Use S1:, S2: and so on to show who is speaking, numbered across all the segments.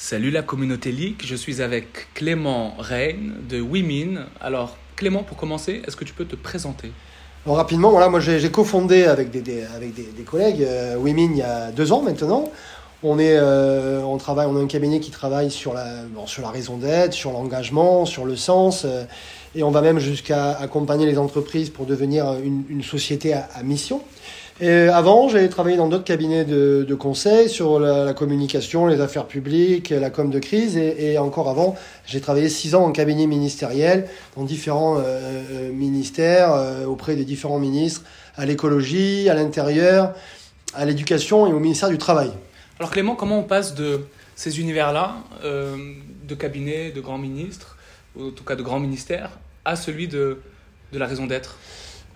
S1: Salut la communauté Leak, je suis avec Clément Reine de Women. Alors Clément, pour commencer, est-ce que tu peux te présenter?
S2: Rapidement, voilà, moi j'ai cofondé avec des, avec des, collègues euh, Women il y a deux ans maintenant. On, est, euh, on, travaille, on a un cabinet qui travaille sur la, sur la raison d'être, sur l'engagement, sur le sens, euh, et on va même jusqu'à accompagner les entreprises pour devenir une, société à mission. Avant, j'ai travaillé dans d'autres cabinets de, conseil sur la, communication, les affaires publiques, la com de crise. Et, encore avant, j'ai travaillé six ans en cabinet ministériel dans différents euh, euh, ministères, euh, auprès des différents ministres, à l'écologie, à l'intérieur, à l'éducation et au ministère du Travail.
S1: Alors Clément, comment on passe de ces univers-là, de cabinet, de grands ministres, ou en tout cas de grands ministères, à celui de la raison d'être?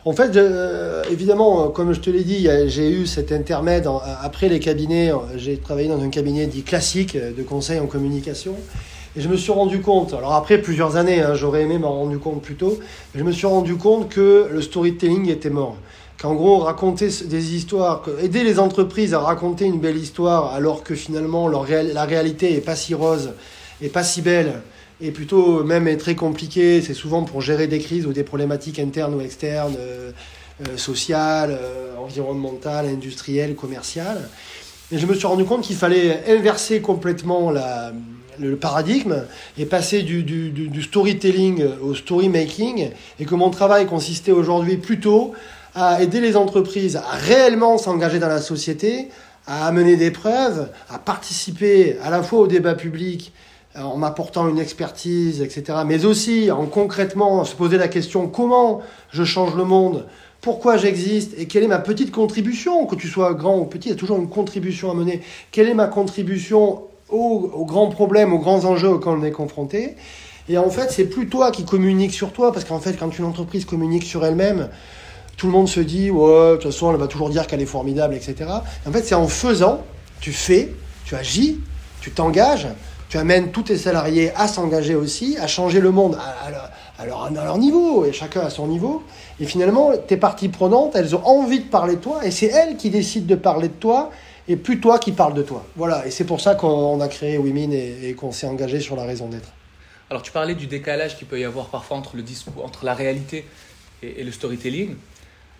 S2: En fait, euh, évidemment, comme je te l'ai dit, j'ai eu cet intermède après les cabinets. J'ai travaillé dans un cabinet dit classique de conseil en communication. Et je me suis rendu compte, alors après plusieurs années, hein, j'aurais aimé m'en rendre compte plus tôt, je me suis rendu compte que le storytelling était mort. Qu'en gros, raconter des histoires, aider les entreprises à raconter une belle histoire alors que finalement la réalité est pas si rose et pas si belle, et plutôt même très compliqué. C'est souvent pour gérer des crises ou des problématiques internes ou externes, euh, euh, sociales, euh, environnementales, industrielles, commerciales. Et je me suis rendu compte qu'il fallait inverser complètement le paradigme et passer du, du, du, storytelling au story making et que mon travail consistait aujourd'hui plutôt à aider les entreprises à réellement s'engager dans la société, à amener des preuves, à participer à la fois au débat public en m'apportant une expertise, etc. Mais aussi en concrètement se poser la question comment je change le monde, pourquoi j'existe? Et quelle est ma petite contribution, que tu sois grand ou petit, il y a toujours une contribution à mener. Quelle est ma contribution aux, grands problèmes, aux grands enjeux auxquels on est confronté? Et en fait, c'est plus toi qui communique sur toi, parce qu'en fait, quand une entreprise communique sur elle-même, tout le monde se dit, ouais, de toute façon, elle va toujours dire qu'elle est formidable, etc. en fait, c'est en faisant, tu fais, tu agis, tu t'engages, tu amènes tous tes salariés à s'engager aussi, à changer le monde à, leur, niveau, et chacun à son niveau. Et finalement, tes parties prenantes, elles ont envie de parler de toi, et c'est elles qui décident de parler de toi, et plus toi qui parles de toi. Voilà, et c'est pour ça qu'on a créé Women et, qu'on s'est engagé sur la raison d'être.
S1: Alors tu parlais du décalage qu'il peut y avoir parfois entre le discours, entre la réalité et, et le storytelling.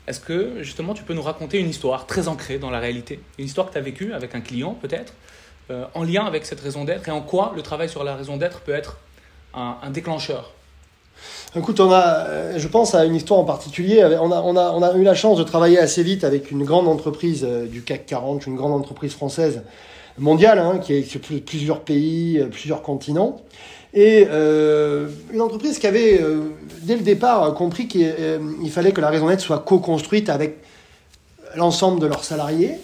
S1: Est-ce que justement tu peux nous raconter une histoire très ancrée dans la réalité? Une histoire que tu as vécue avec un client peut-être? Euh, en lien avec cette raison d'être et en quoi le travail sur la raison d'être peut être un, déclencheur
S2: Écoute, on a, euh, je pense à une histoire en particulier. On a, on, a, on a eu la chance de travailler assez vite avec une grande entreprise euh, du CAC 40, une grande entreprise française mondiale, hein, qui est sur plusieurs pays, plusieurs continents. Et une entreprise qui avait, dès le départ, compris qu'il fallait que la raison d'être soit co-construite avec l'ensemble de leurs salariés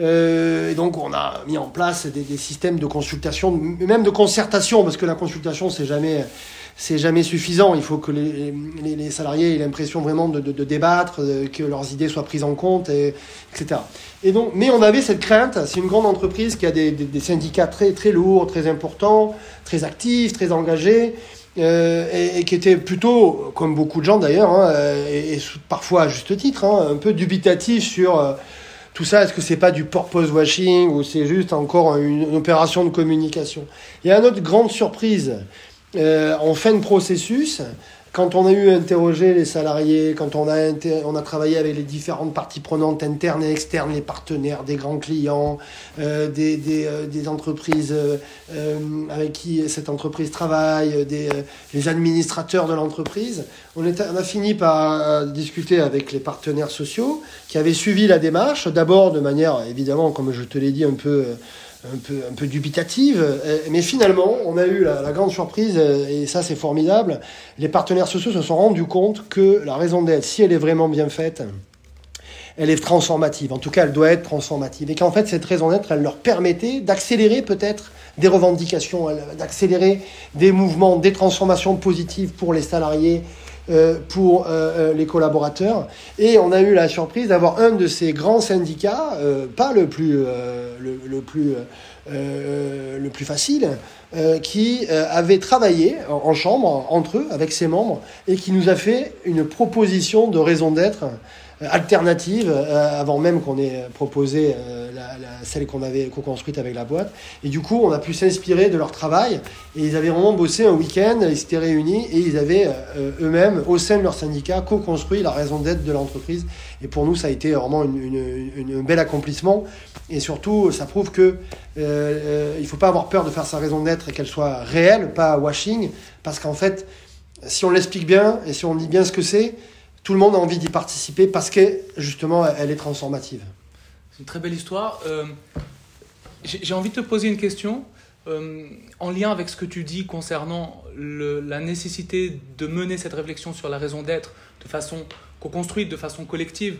S2: euh, et donc on a mis en place des, systèmes de consultation, même de concertation, parce que la consultation c'est jamais c'est jamais suffisant. Il faut que les, salariés aient l'impression vraiment de, débattre, que leurs idées soient prises en compte, et, etc. Et donc, mais on avait cette crainte. C'est une grande entreprise qui a des, syndicats très très lourds, très importants, très actifs, très engagés. Euh, et, qui était plutôt, comme beaucoup de gens d'ailleurs, hein, et, parfois à juste titre, hein, un peu dubitatif sur euh, tout ça, est-ce que c'est pas du purpose washing ou c'est juste encore une, opération de communication? Il y a une autre grande surprise. Euh, en fin de processus, quand on a eu interrogé les salariés, quand on a, on a travaillé avec les différentes parties prenantes internes et externes, les partenaires, des grands clients, euh, des, des, euh, entreprises euh, avec qui cette entreprise travaille, des, les administrateurs de l'entreprise, on a fini par discuter avec les partenaires sociaux qui avaient suivi la démarche, d'abord de manière évidemment, comme je te l'ai dit, un peu un peu, dubitative. Euh, mais finalement, on a eu la, grande surprise, euh, et ça c'est formidable, les partenaires sociaux se sont rendus compte que la raison d'être, si elle est vraiment bien faite, elle est transformative. En tout cas, elle doit être transformative. Et qu'en fait, cette raison d'être, elle leur permettait d'accélérer peut-être des revendications, d'accélérer des mouvements, des transformations positives pour les salariés, euh, pour euh, euh, les collaborateurs. Et on a eu la surprise d'avoir un de ces grands syndicats, pas le plus, le, plus, le plus facile, qui avait travaillé en, chambre entre eux avec ses membres et qui nous a fait une proposition de raison d'être alternative avant même qu'on ait proposé celle qu'on avait co-construite avec la boîte. Et du coup, on a pu s'inspirer de leur travail. Et ils avaient vraiment bossé un week-end, ils s'étaient réunis et ils avaient eux-mêmes, au sein de leur syndicat, co-construit la raison d'être de l'entreprise. Et pour nous, ça a été vraiment un bel accomplissement. Et surtout, ça prouve que euh, il ne faut pas avoir peur de faire sa raison d'être et qu'elle soit réelle, pas washing, parce qu'en fait, si on l'explique bien et si on dit bien ce que c'est, tout le monde a envie d'y participer parce que justement, elle est transformative.
S1: C'est une très belle histoire. Euh, j'ai envie de te poser une question. Euh, en lien avec ce que tu dis concernant la nécessité de mener cette réflexion sur la raison d'être de façon co-construite, de façon collective,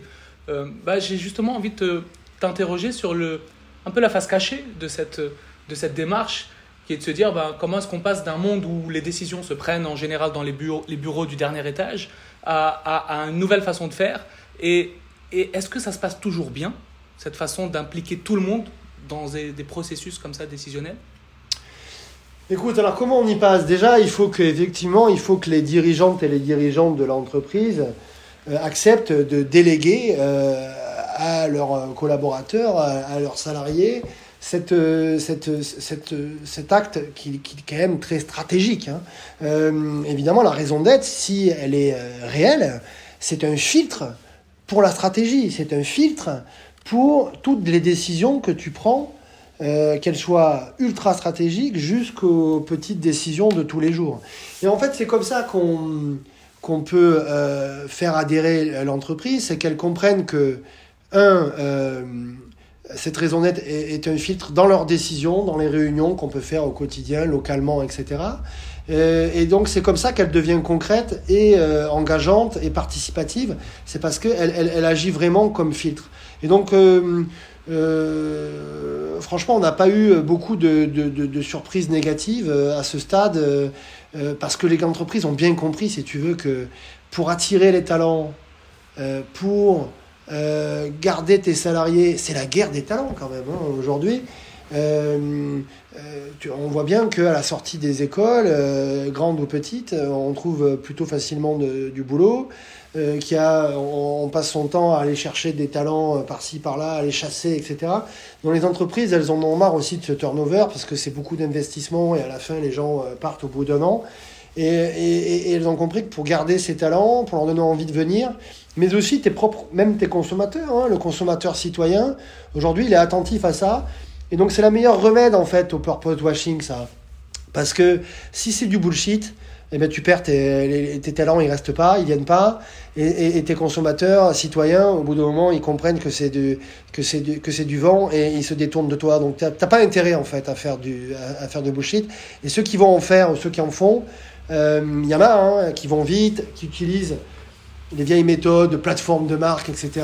S1: bah, j'ai justement envie de t'interroger sur un peu la face cachée de cette démarche, qui est de se dire ben, comment est-ce qu'on passe d'un monde où les décisions se prennent en général dans les bureaux, les bureaux du dernier étage à, une nouvelle façon de faire? Et, est-ce que ça se passe toujours bien, cette façon d'impliquer tout le monde dans des, processus comme ça décisionnels?
S2: Écoute, alors comment on y passe? Déjà, il faut que il faut que les dirigeantes et les dirigeantes de l'entreprise euh, acceptent de déléguer euh, à leurs collaborateurs, à, leurs salariés, cette, cette, cette, cet acte qui, qui, est quand même très stratégique. Hein. Euh, évidemment, la raison d'être, si elle est euh, réelle, c'est un filtre pour la stratégie, c'est un filtre pour toutes les décisions que tu prends, euh, qu'elles soient ultra stratégiques jusqu'aux petites décisions de tous les jours. Et en fait, c'est comme ça qu'on qu'on peut faire adhérer l'entreprise, c'est qu'elle comprenne que un, euh, cette raison d'être est, un filtre dans leurs décisions, dans les réunions qu'on peut faire au quotidien, localement, etc. Euh, et donc c'est comme ça qu'elle devient concrète et euh, engageante et participative. C'est parce qu'elle elle, agit vraiment comme filtre. Et donc franchement, on n'a pas eu beaucoup de, surprises négatives à ce stade parce que les entreprises ont bien compris, si tu veux, que pour attirer les talents, pour euh, garder tes salariés, c'est la guerre des talents quand même hein, aujourd'hui. Euh, euh, on voit bien qu'à la sortie des écoles, grandes ou petites, on trouve plutôt facilement du boulot. qui a, on, passe son temps à aller chercher des talents par-ci, par-là, à les chasser, etc. Dans les entreprises, elles en ont marre aussi de ce turnover parce que c'est beaucoup d'investissement et à la fin, les gens partent au bout d'un an. Et, et, elles ont compris que pour garder ces talents, pour leur donner envie de venir, mais aussi tes propres, même tes consommateurs, hein, le consommateur citoyen, aujourd'hui il est attentif à ça. Et donc c'est la meilleure remède en fait au purpose washing, ça. Parce que si c'est du bullshit, eh ben, tu perds tes, talents, ils restent pas, ils viennent pas, et, tes consommateurs, citoyens, au bout d'un moment, ils comprennent que c'est du, vent et ils se détournent de toi. Donc t'as pas intérêt en fait à faire du, à, à, faire du bullshit. Et ceux qui vont en faire ou ceux qui en font, il euh, y en a hein, qui vont vite, qui utilisent les vieilles méthodes, plateformes de marque, etc.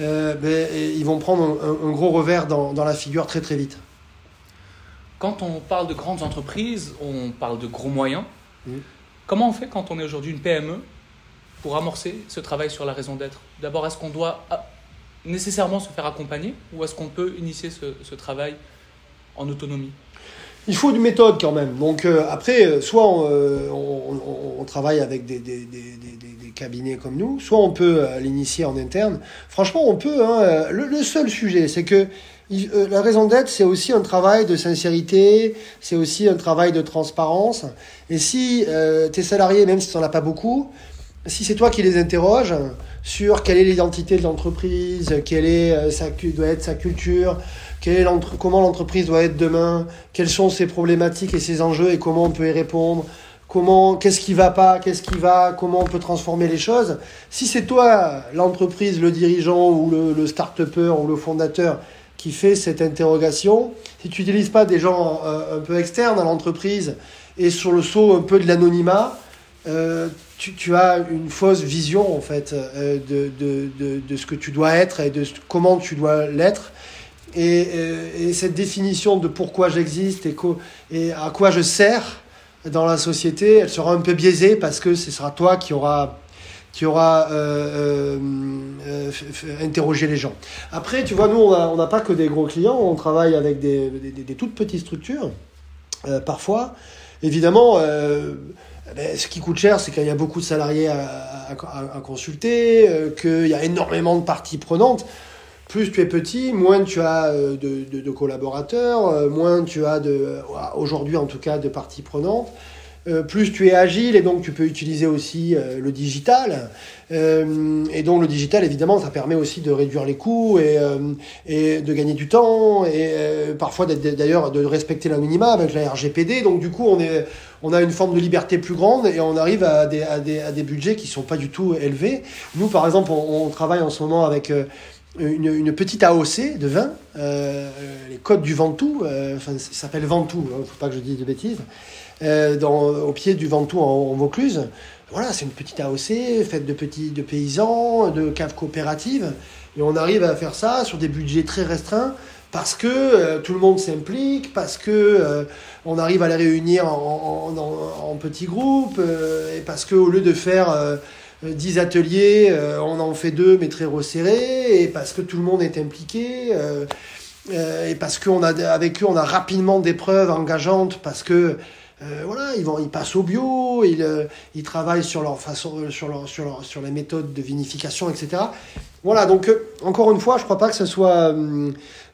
S2: Euh, ben, ils vont prendre un, gros revers dans, la figure très très vite.
S1: Quand on parle de grandes entreprises, on parle de gros moyens. Comment on fait quand on est aujourd'hui une PME pour amorcer ce travail sur la raison d'être? D'abord, est-ce qu'on doit ah, nécessairement se faire accompagner ou est-ce qu'on peut initier ce travail en autonomie?
S2: Il faut une méthode quand même. Donc euh, après, euh, soit euh, on, travaille avec des, cabinets comme nous, soit on peut l'initier en interne. Franchement, on peut. Hein, le, seul sujet, c'est que la raison d'être, c'est aussi un travail de sincérité, c'est aussi un travail de transparence. Et si tes salariés, même si tu n'en as pas beaucoup, si c'est toi qui les interroges sur quelle est l'identité de l'entreprise, quelle est sa, doit être sa culture, comment l'entreprise doit être demain, quelles sont ses problématiques et ses enjeux et comment on peut y répondre, comment, qu'est-ce qui va pas, qu'est-ce qui va, comment on peut transformer les choses. Si c'est toi, l'entreprise, le dirigeant ou le, le start-upper ou le fondateur qui fait cette interrogation, si tu n'utilises pas des gens euh, un peu externes à l'entreprise et sur le saut un peu de l'anonymat, euh, tu, as une fausse vision en fait euh, de, de, de, ce que tu dois être et de comment tu dois l'être. Euh, et, cette définition de pourquoi j'existe et, à quoi je sers dans la société, elle sera un peu biaisée parce que ce sera toi qui aura qui aura euh, interrogé les gens. Après, tu vois, nous, on n'a pas que des gros clients, on travaille avec des, toutes petites structures. parfois. Évidemment, ben, ce qui coûte cher, c'est qu'il y a beaucoup de salariés à, consulter, qu'il y a énormément de parties prenantes. Plus tu es petit, moins tu as de, de, collaborateurs, moins tu as de, aujourd'hui en tout cas, de parties prenantes. Euh, plus tu es agile et donc tu peux utiliser aussi euh, le digital. Euh, et donc le digital, évidemment, ça permet aussi de réduire les coûts et, et de gagner du temps et parfois d'ailleurs de respecter l'anonymat avec la RGPD. Donc du coup, on, est, on a une forme de liberté plus grande et on arrive à des, budgets qui sont pas du tout élevés. Nous, par exemple, on, travaille en ce moment avec... Une, une, petite AOC de vin, les codes du Ventoux, enfin, ça s'appelle Ventoux, il hein, ne faut pas que je dise de bêtises, euh, au pied du Ventoux en, Vaucluse. Voilà, c'est une petite AOC faite de petits de paysans, de caves coopératives. Et on arrive à faire ça sur des budgets très restreints parce que euh, tout le monde s'implique, parce que euh, on arrive à les réunir en, petits groupes, et parce qu'au lieu de faire 10 ateliers, on en fait deux mais très resserrés, et parce que tout le monde est impliqué. et parce qu'avec eux, on a rapidement des preuves engageantes, parce que euh, voilà, ils, vont, ils passent au bio, ils, euh, travaillent sur leur façon, euh, sur, leur, sur, les méthodes de vinification, etc. Voilà, donc encore une fois, je crois pas que ce soit.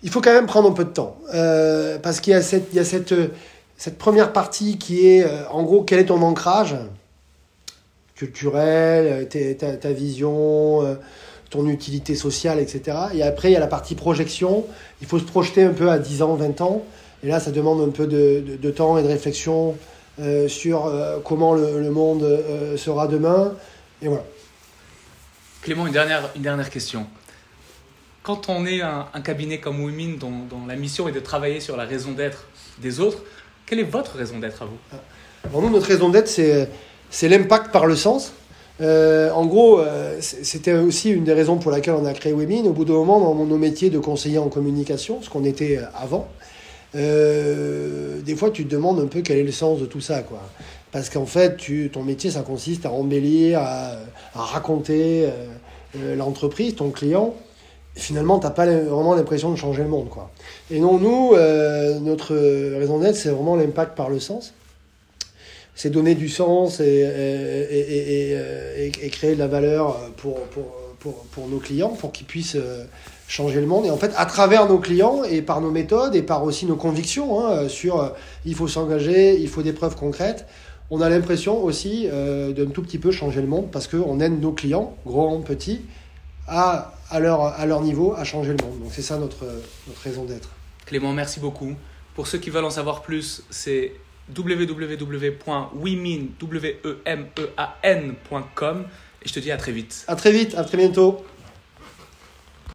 S2: Il faut quand même prendre un peu de temps. parce qu'il y a, cette, il y a cette, cette première partie qui est, en gros, quel est ton ancrage culturel, ta, ta, vision, ton utilité sociale, etc. Et après, il y a la partie projection. Il faut se projeter un peu à 10 ans, 20 ans. Et là, ça demande un peu de, de, temps et de réflexion euh, sur euh, comment le, le monde euh, sera demain. Et voilà.
S1: Clément, une dernière, une dernière question. Quand on est un, un cabinet comme Women dont, dont, la mission est de travailler sur la raison d'être des autres, quelle est votre raison d'être à vous?
S2: Pour nous, notre raison d'être, c'est, c'est l'impact par le sens. en gros, c'était aussi une des raisons pour laquelle on a créé Women. Au bout d'un moment, dans nos métiers de conseiller en communication, ce qu'on était avant, euh, des fois tu te demandes un peu quel est le sens de tout ça, quoi. Parce qu'en fait, ton métier, ça consiste à embellir, à, raconter euh, euh, l'entreprise, ton client. finalement, tu n'as pas vraiment l'impression de changer le monde, quoi. Et non, nous, notre raison d'être, c'est vraiment l'impact par le sens. C'est donner du sens et, créer de la valeur pour nos clients, pour qu'ils puissent changer le monde. Et en fait, à travers nos clients et par nos méthodes et par aussi nos convictions hein, sur euh, il faut s'engager, il faut des preuves concrètes, on a l'impression aussi euh, d'un tout petit peu changer le monde parce qu'on aide nos clients, grands, petits, à, à, leur, à leur niveau, à changer le monde. Donc c'est ça notre, notre raison d'être.
S1: Clément, merci beaucoup. Pour ceux qui veulent en savoir plus, c'est www.wemean.com et je te dis à très vite.
S2: À très vite, à très bientôt.